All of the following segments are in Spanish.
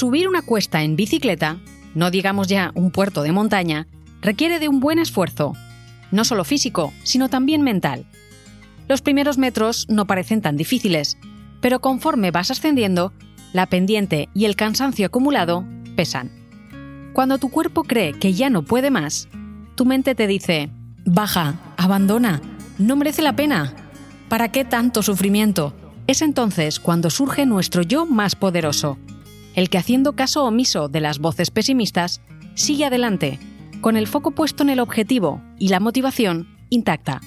Subir una cuesta en bicicleta, no digamos ya un puerto de montaña, requiere de un buen esfuerzo, no solo físico, sino también mental. Los primeros metros no parecen tan difíciles, pero conforme vas ascendiendo, la pendiente y el cansancio acumulado pesan. Cuando tu cuerpo cree que ya no puede más, tu mente te dice, baja, abandona, no merece la pena. ¿Para qué tanto sufrimiento? Es entonces cuando surge nuestro yo más poderoso, el que haciendo caso omiso de las voces pesimistas, sigue adelante, con el foco puesto en el objetivo y la motivación intacta.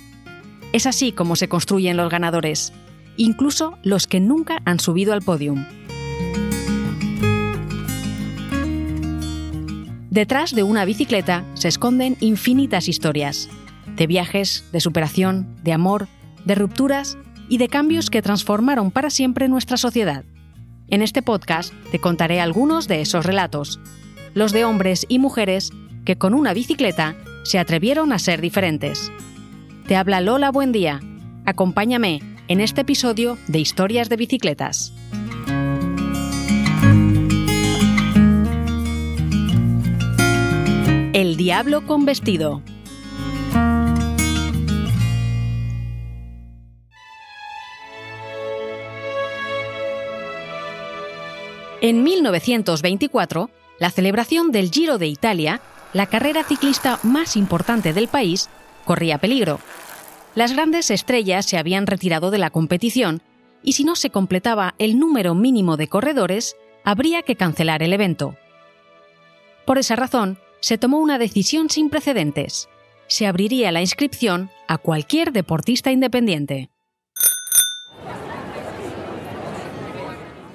Es así como se construyen los ganadores, incluso los que nunca han subido al podium. Detrás de una bicicleta se esconden infinitas historias, de viajes, de superación, de amor, de rupturas y de cambios que transformaron para siempre nuestra sociedad. En este podcast te contaré algunos de esos relatos, los de hombres y mujeres que con una bicicleta se atrevieron a ser diferentes. Te habla Lola Buen Día. Acompáñame en este episodio de Historias de Bicicletas. El diablo con vestido. En 1924, la celebración del Giro de Italia, la carrera ciclista más importante del país, corría peligro. Las grandes estrellas se habían retirado de la competición y si no se completaba el número mínimo de corredores, habría que cancelar el evento. Por esa razón, se tomó una decisión sin precedentes. Se abriría la inscripción a cualquier deportista independiente.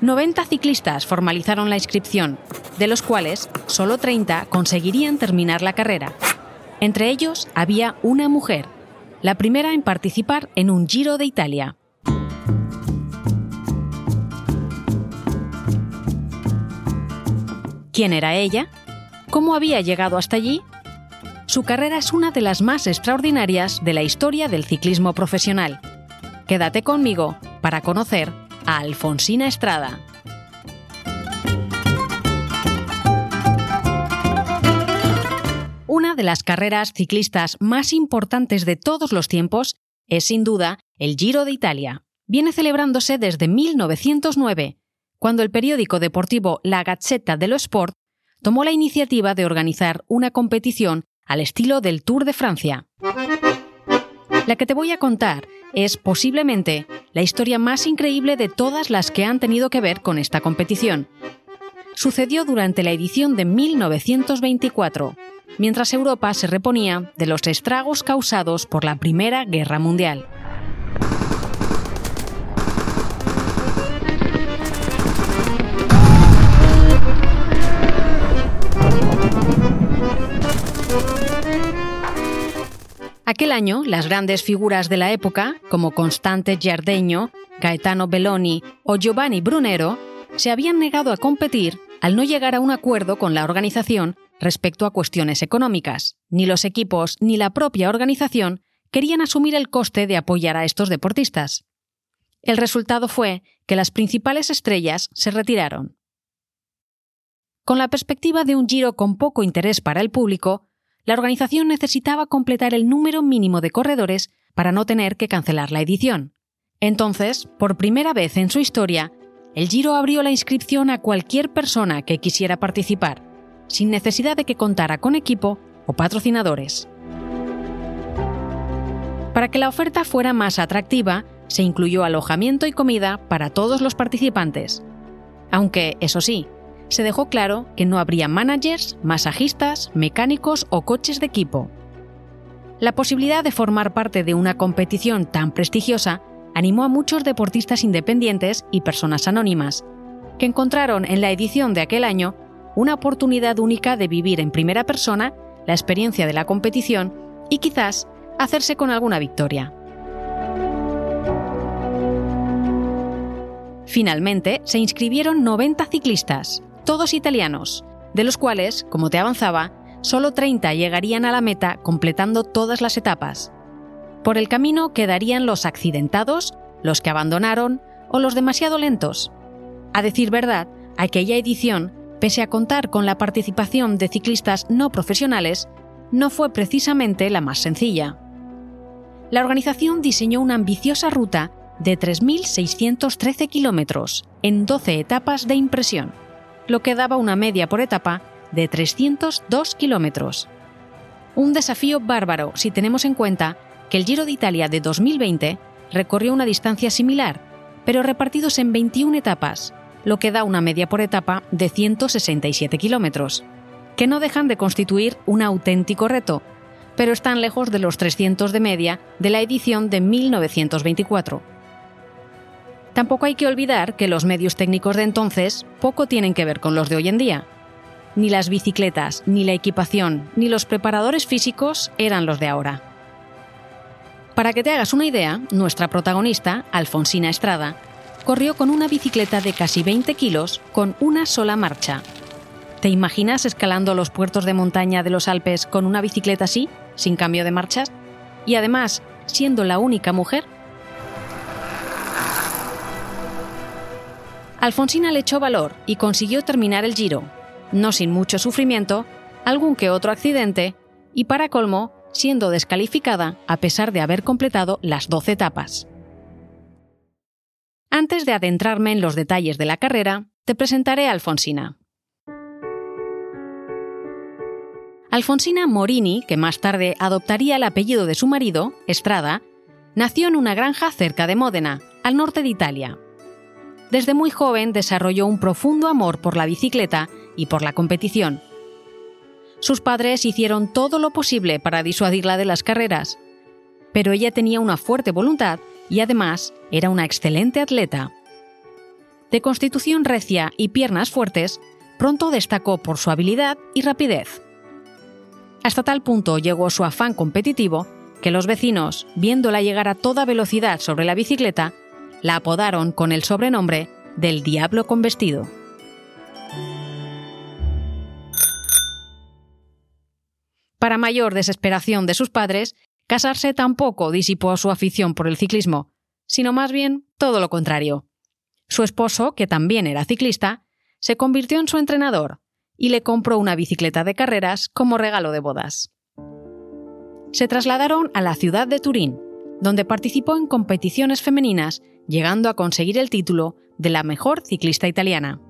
90 ciclistas formalizaron la inscripción, de los cuales solo 30 conseguirían terminar la carrera. Entre ellos había una mujer, la primera en participar en un Giro de Italia. ¿Quién era ella? ¿Cómo había llegado hasta allí? Su carrera es una de las más extraordinarias de la historia del ciclismo profesional. Quédate conmigo para conocer Alfonsina Estrada. Una de las carreras ciclistas más importantes de todos los tiempos es sin duda el Giro de Italia. Viene celebrándose desde 1909, cuando el periódico deportivo La Gazzetta dello Sport tomó la iniciativa de organizar una competición al estilo del Tour de Francia. La que te voy a contar es posiblemente la historia más increíble de todas las que han tenido que ver con esta competición. Sucedió durante la edición de 1924, mientras Europa se reponía de los estragos causados por la Primera Guerra Mundial. Aquel año, las grandes figuras de la época, como Constante Giardeño, Gaetano Belloni o Giovanni Brunero, se habían negado a competir al no llegar a un acuerdo con la organización respecto a cuestiones económicas. Ni los equipos ni la propia organización querían asumir el coste de apoyar a estos deportistas. El resultado fue que las principales estrellas se retiraron. Con la perspectiva de un giro con poco interés para el público, la organización necesitaba completar el número mínimo de corredores para no tener que cancelar la edición. Entonces, por primera vez en su historia, el Giro abrió la inscripción a cualquier persona que quisiera participar, sin necesidad de que contara con equipo o patrocinadores. Para que la oferta fuera más atractiva, se incluyó alojamiento y comida para todos los participantes. Aunque, eso sí, se dejó claro que no habría managers, masajistas, mecánicos o coches de equipo. La posibilidad de formar parte de una competición tan prestigiosa animó a muchos deportistas independientes y personas anónimas, que encontraron en la edición de aquel año una oportunidad única de vivir en primera persona la experiencia de la competición y quizás hacerse con alguna victoria. Finalmente, se inscribieron 90 ciclistas, todos italianos, de los cuales, como te avanzaba, solo 30 llegarían a la meta completando todas las etapas. Por el camino quedarían los accidentados, los que abandonaron o los demasiado lentos. A decir verdad, aquella edición pese a contar con la participación de ciclistas no profesionales, no fue precisamente la más sencilla. La organización diseñó una ambiciosa ruta de 3.613 kilómetros en 12 etapas de impresión, lo que daba una media por etapa de 302 kilómetros. Un desafío bárbaro si tenemos en cuenta que el Giro de Italia de 2020 recorrió una distancia similar, pero repartidos en 21 etapas, lo que da una media por etapa de 167 kilómetros, que no dejan de constituir un auténtico reto, pero están lejos de los 300 de media de la edición de 1924. Tampoco hay que olvidar que los medios técnicos de entonces poco tienen que ver con los de hoy en día. Ni las bicicletas, ni la equipación, ni los preparadores físicos eran los de ahora. Para que te hagas una idea, nuestra protagonista, Alfonsina Estrada, corrió con una bicicleta de casi 20 kilos con una sola marcha. ¿Te imaginas escalando los puertos de montaña de los Alpes con una bicicleta así, sin cambio de marchas? Y además, siendo la única mujer. Alfonsina le echó valor y consiguió terminar el giro, no sin mucho sufrimiento, algún que otro accidente y, para colmo, siendo descalificada a pesar de haber completado las 12 etapas. Antes de adentrarme en los detalles de la carrera, te presentaré a Alfonsina. Alfonsina Morini, que más tarde adoptaría el apellido de su marido, Estrada, nació en una granja cerca de Módena, al norte de Italia. Desde muy joven desarrolló un profundo amor por la bicicleta y por la competición, sus padres hicieron todo lo posible para disuadirla de las carreras, pero ella tenía una fuerte voluntad y además era una excelente atleta. De constitución recia y piernas fuertes, pronto destacó por su habilidad y rapidez. Hasta tal punto llegó su afán competitivo que los vecinos, viéndola llegar a toda velocidad sobre la bicicleta, la apodaron con el sobrenombre del Diablo con vestido. Para mayor desesperación de sus padres, casarse tampoco disipó su afición por el ciclismo, sino más bien todo lo contrario. Su esposo, que también era ciclista, se convirtió en su entrenador y le compró una bicicleta de carreras como regalo de bodas. Se trasladaron a la ciudad de Turín, donde participó en competiciones femeninas, llegando a conseguir el título de la mejor ciclista italiana.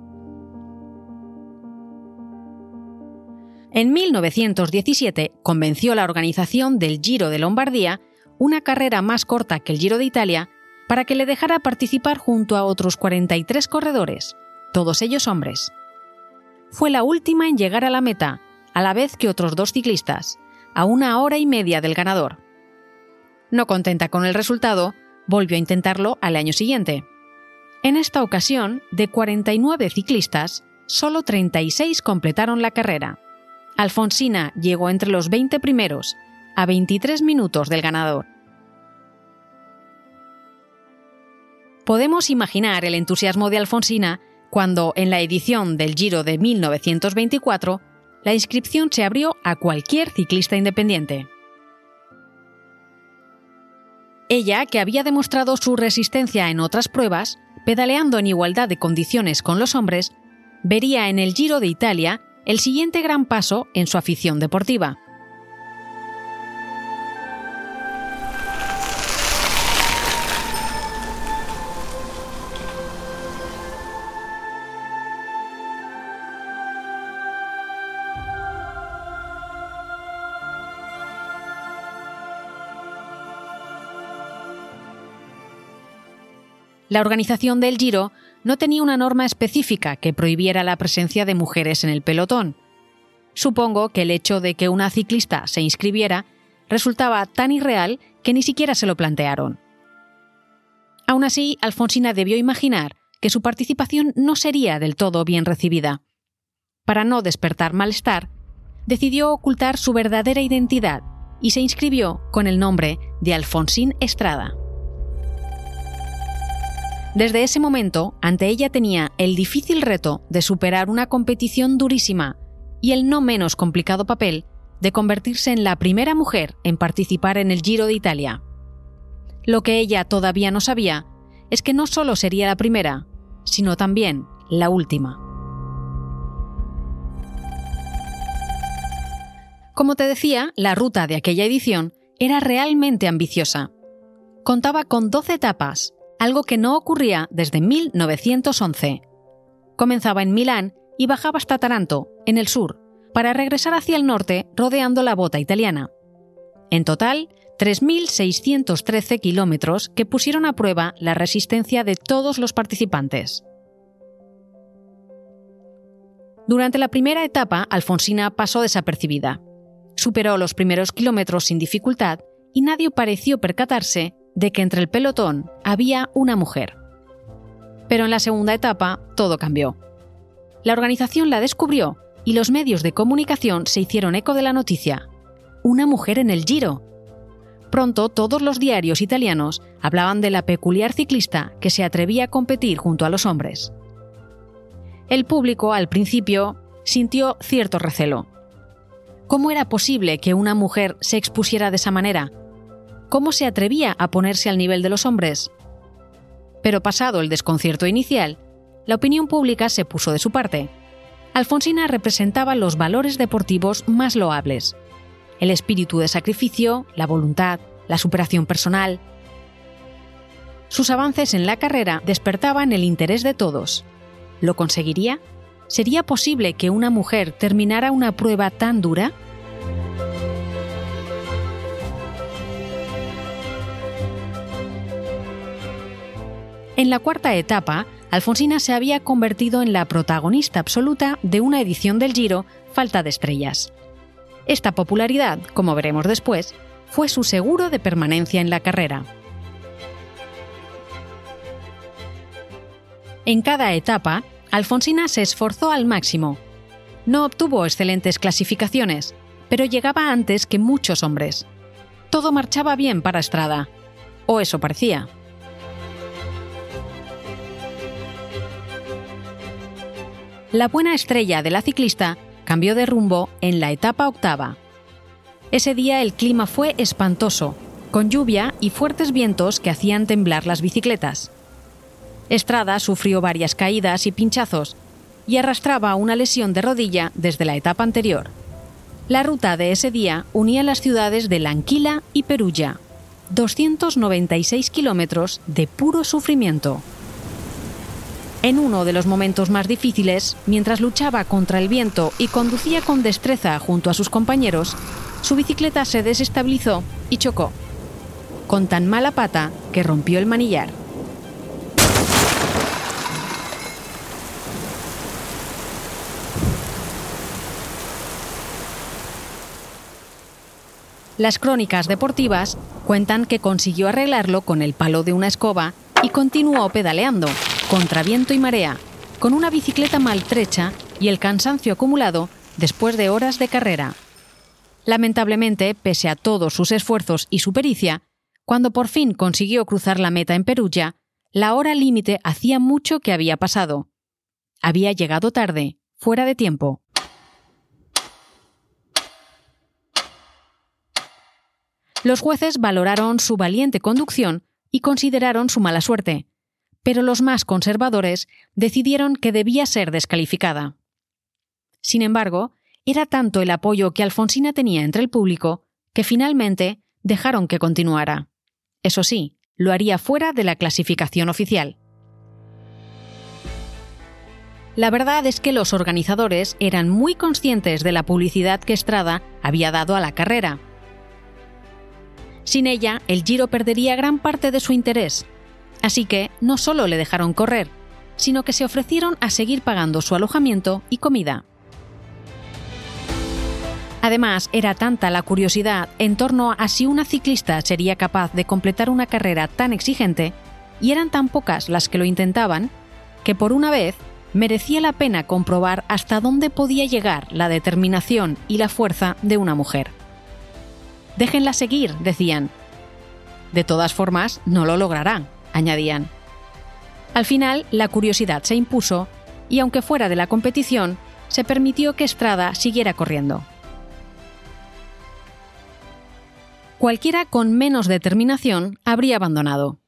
En 1917 convenció la organización del Giro de Lombardía, una carrera más corta que el Giro de Italia, para que le dejara participar junto a otros 43 corredores, todos ellos hombres. Fue la última en llegar a la meta, a la vez que otros dos ciclistas, a una hora y media del ganador. No contenta con el resultado, volvió a intentarlo al año siguiente. En esta ocasión, de 49 ciclistas, solo 36 completaron la carrera. Alfonsina llegó entre los 20 primeros, a 23 minutos del ganador. Podemos imaginar el entusiasmo de Alfonsina cuando, en la edición del Giro de 1924, la inscripción se abrió a cualquier ciclista independiente. Ella, que había demostrado su resistencia en otras pruebas, pedaleando en igualdad de condiciones con los hombres, vería en el Giro de Italia el siguiente gran paso en su afición deportiva. La organización del Giro no tenía una norma específica que prohibiera la presencia de mujeres en el pelotón. Supongo que el hecho de que una ciclista se inscribiera resultaba tan irreal que ni siquiera se lo plantearon. Aún así, Alfonsina debió imaginar que su participación no sería del todo bien recibida. Para no despertar malestar, decidió ocultar su verdadera identidad y se inscribió con el nombre de Alfonsín Estrada. Desde ese momento, ante ella tenía el difícil reto de superar una competición durísima y el no menos complicado papel de convertirse en la primera mujer en participar en el Giro de Italia. Lo que ella todavía no sabía es que no solo sería la primera, sino también la última. Como te decía, la ruta de aquella edición era realmente ambiciosa. Contaba con 12 etapas algo que no ocurría desde 1911. Comenzaba en Milán y bajaba hasta Taranto, en el sur, para regresar hacia el norte rodeando la bota italiana. En total, 3.613 kilómetros que pusieron a prueba la resistencia de todos los participantes. Durante la primera etapa, Alfonsina pasó desapercibida. Superó los primeros kilómetros sin dificultad y nadie pareció percatarse de que entre el pelotón había una mujer. Pero en la segunda etapa todo cambió. La organización la descubrió y los medios de comunicación se hicieron eco de la noticia. Una mujer en el Giro. Pronto todos los diarios italianos hablaban de la peculiar ciclista que se atrevía a competir junto a los hombres. El público, al principio, sintió cierto recelo. ¿Cómo era posible que una mujer se expusiera de esa manera? ¿Cómo se atrevía a ponerse al nivel de los hombres? Pero pasado el desconcierto inicial, la opinión pública se puso de su parte. Alfonsina representaba los valores deportivos más loables. El espíritu de sacrificio, la voluntad, la superación personal. Sus avances en la carrera despertaban el interés de todos. ¿Lo conseguiría? ¿Sería posible que una mujer terminara una prueba tan dura? En la cuarta etapa, Alfonsina se había convertido en la protagonista absoluta de una edición del Giro falta de estrellas. Esta popularidad, como veremos después, fue su seguro de permanencia en la carrera. En cada etapa, Alfonsina se esforzó al máximo. No obtuvo excelentes clasificaciones, pero llegaba antes que muchos hombres. Todo marchaba bien para Estrada, o eso parecía. La buena estrella de la ciclista cambió de rumbo en la etapa octava. Ese día el clima fue espantoso, con lluvia y fuertes vientos que hacían temblar las bicicletas. Estrada sufrió varias caídas y pinchazos y arrastraba una lesión de rodilla desde la etapa anterior. La ruta de ese día unía las ciudades de Lanquila y Perugia, 296 kilómetros de puro sufrimiento. En uno de los momentos más difíciles, mientras luchaba contra el viento y conducía con destreza junto a sus compañeros, su bicicleta se desestabilizó y chocó, con tan mala pata que rompió el manillar. Las crónicas deportivas cuentan que consiguió arreglarlo con el palo de una escoba y continuó pedaleando, contra viento y marea, con una bicicleta maltrecha y el cansancio acumulado después de horas de carrera. Lamentablemente, pese a todos sus esfuerzos y su pericia, cuando por fin consiguió cruzar la meta en Perugia, la hora límite hacía mucho que había pasado. Había llegado tarde, fuera de tiempo. Los jueces valoraron su valiente conducción y consideraron su mala suerte, pero los más conservadores decidieron que debía ser descalificada. Sin embargo, era tanto el apoyo que Alfonsina tenía entre el público que finalmente dejaron que continuara. Eso sí, lo haría fuera de la clasificación oficial. La verdad es que los organizadores eran muy conscientes de la publicidad que Estrada había dado a la carrera sin ella, el Giro perdería gran parte de su interés. Así que no solo le dejaron correr, sino que se ofrecieron a seguir pagando su alojamiento y comida. Además, era tanta la curiosidad en torno a si una ciclista sería capaz de completar una carrera tan exigente, y eran tan pocas las que lo intentaban, que por una vez merecía la pena comprobar hasta dónde podía llegar la determinación y la fuerza de una mujer. Déjenla seguir, decían. De todas formas, no lo logrará, añadían. Al final, la curiosidad se impuso y, aunque fuera de la competición, se permitió que Estrada siguiera corriendo. Cualquiera con menos determinación habría abandonado.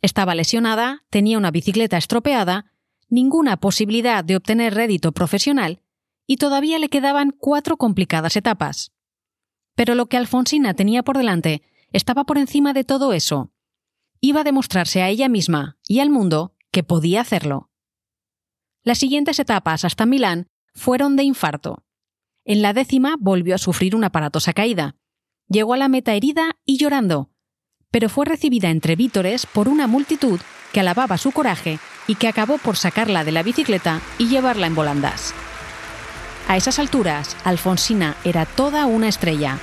Estaba lesionada, tenía una bicicleta estropeada, ninguna posibilidad de obtener rédito profesional y todavía le quedaban cuatro complicadas etapas. Pero lo que Alfonsina tenía por delante estaba por encima de todo eso. Iba a demostrarse a ella misma y al mundo que podía hacerlo. Las siguientes etapas hasta Milán fueron de infarto. En la décima volvió a sufrir una aparatosa caída. Llegó a la meta herida y llorando, pero fue recibida entre vítores por una multitud que alababa su coraje y que acabó por sacarla de la bicicleta y llevarla en volandas. A esas alturas, Alfonsina era toda una estrella.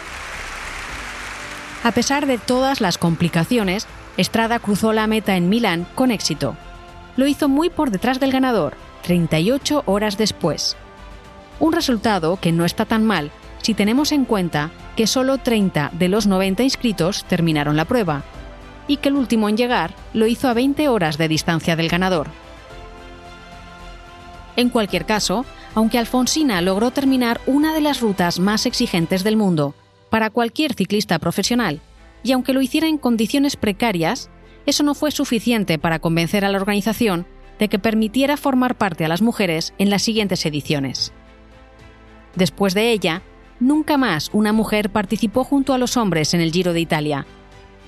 A pesar de todas las complicaciones, Estrada cruzó la meta en Milán con éxito. Lo hizo muy por detrás del ganador, 38 horas después. Un resultado que no está tan mal si tenemos en cuenta que solo 30 de los 90 inscritos terminaron la prueba, y que el último en llegar lo hizo a 20 horas de distancia del ganador. En cualquier caso, aunque Alfonsina logró terminar una de las rutas más exigentes del mundo para cualquier ciclista profesional, y aunque lo hiciera en condiciones precarias, eso no fue suficiente para convencer a la organización de que permitiera formar parte a las mujeres en las siguientes ediciones. Después de ella, nunca más una mujer participó junto a los hombres en el Giro de Italia,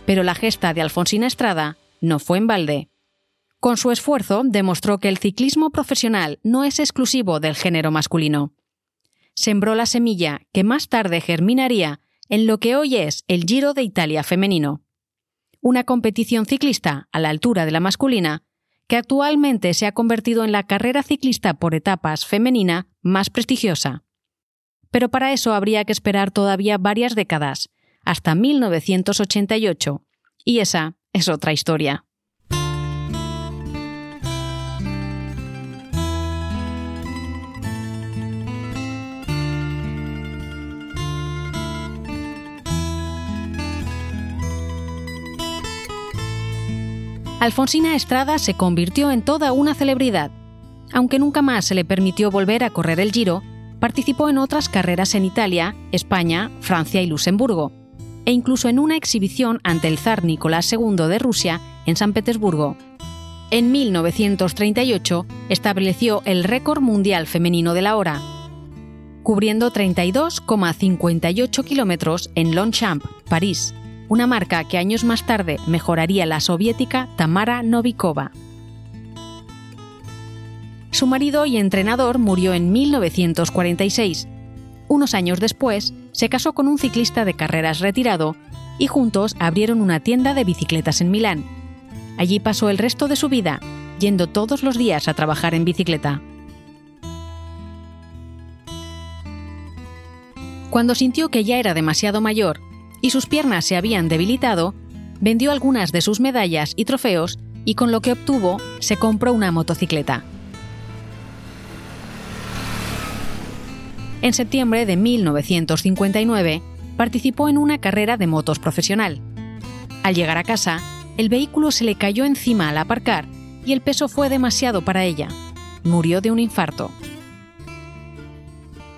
pero la gesta de Alfonsina Estrada no fue en balde. Con su esfuerzo demostró que el ciclismo profesional no es exclusivo del género masculino. Sembró la semilla que más tarde germinaría en lo que hoy es el Giro de Italia femenino. Una competición ciclista a la altura de la masculina, que actualmente se ha convertido en la carrera ciclista por etapas femenina más prestigiosa. Pero para eso habría que esperar todavía varias décadas, hasta 1988, y esa es otra historia. Alfonsina Estrada se convirtió en toda una celebridad. Aunque nunca más se le permitió volver a correr el Giro, participó en otras carreras en Italia, España, Francia y Luxemburgo e incluso en una exhibición ante el zar Nicolás II de Rusia en San Petersburgo. En 1938 estableció el récord mundial femenino de la hora, cubriendo 32,58 kilómetros en Longchamp, París, una marca que años más tarde mejoraría la soviética Tamara Novikova. Su marido y entrenador murió en 1946. Unos años después, se casó con un ciclista de carreras retirado y juntos abrieron una tienda de bicicletas en Milán. Allí pasó el resto de su vida, yendo todos los días a trabajar en bicicleta. Cuando sintió que ya era demasiado mayor y sus piernas se habían debilitado, vendió algunas de sus medallas y trofeos y con lo que obtuvo se compró una motocicleta. En septiembre de 1959 participó en una carrera de motos profesional. Al llegar a casa, el vehículo se le cayó encima al aparcar y el peso fue demasiado para ella. Murió de un infarto.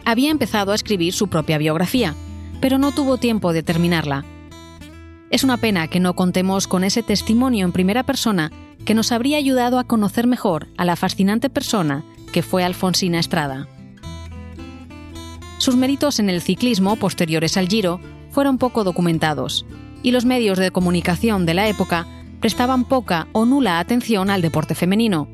Había empezado a escribir su propia biografía, pero no tuvo tiempo de terminarla. Es una pena que no contemos con ese testimonio en primera persona que nos habría ayudado a conocer mejor a la fascinante persona que fue Alfonsina Estrada. Sus méritos en el ciclismo posteriores al Giro fueron poco documentados, y los medios de comunicación de la época prestaban poca o nula atención al deporte femenino.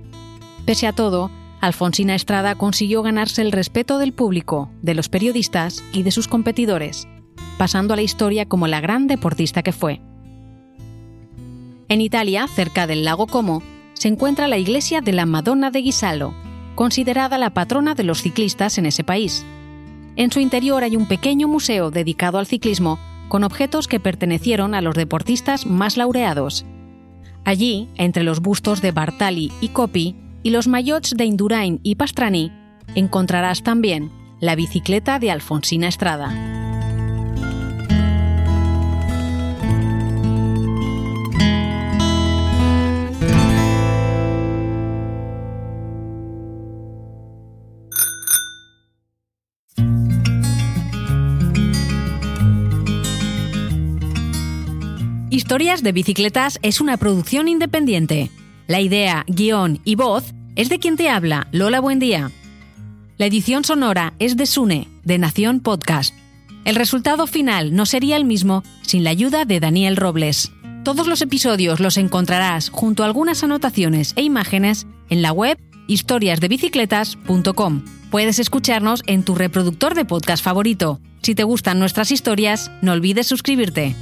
Pese a todo, Alfonsina Estrada consiguió ganarse el respeto del público, de los periodistas y de sus competidores, pasando a la historia como la gran deportista que fue. En Italia, cerca del lago Como, se encuentra la iglesia de la Madonna de Ghisallo, considerada la patrona de los ciclistas en ese país. En su interior hay un pequeño museo dedicado al ciclismo con objetos que pertenecieron a los deportistas más laureados. Allí, entre los bustos de Bartali y Coppi y los maillots de Indurain y Pastrani, encontrarás también la bicicleta de Alfonsina Estrada. Historias de Bicicletas es una producción independiente. La idea, guion y voz es de quien te habla, Lola Buendía. La edición sonora es de Sune, de Nación Podcast. El resultado final no sería el mismo sin la ayuda de Daniel Robles. Todos los episodios los encontrarás junto a algunas anotaciones e imágenes en la web historiasdebicicletas.com. Puedes escucharnos en tu reproductor de podcast favorito. Si te gustan nuestras historias, no olvides suscribirte.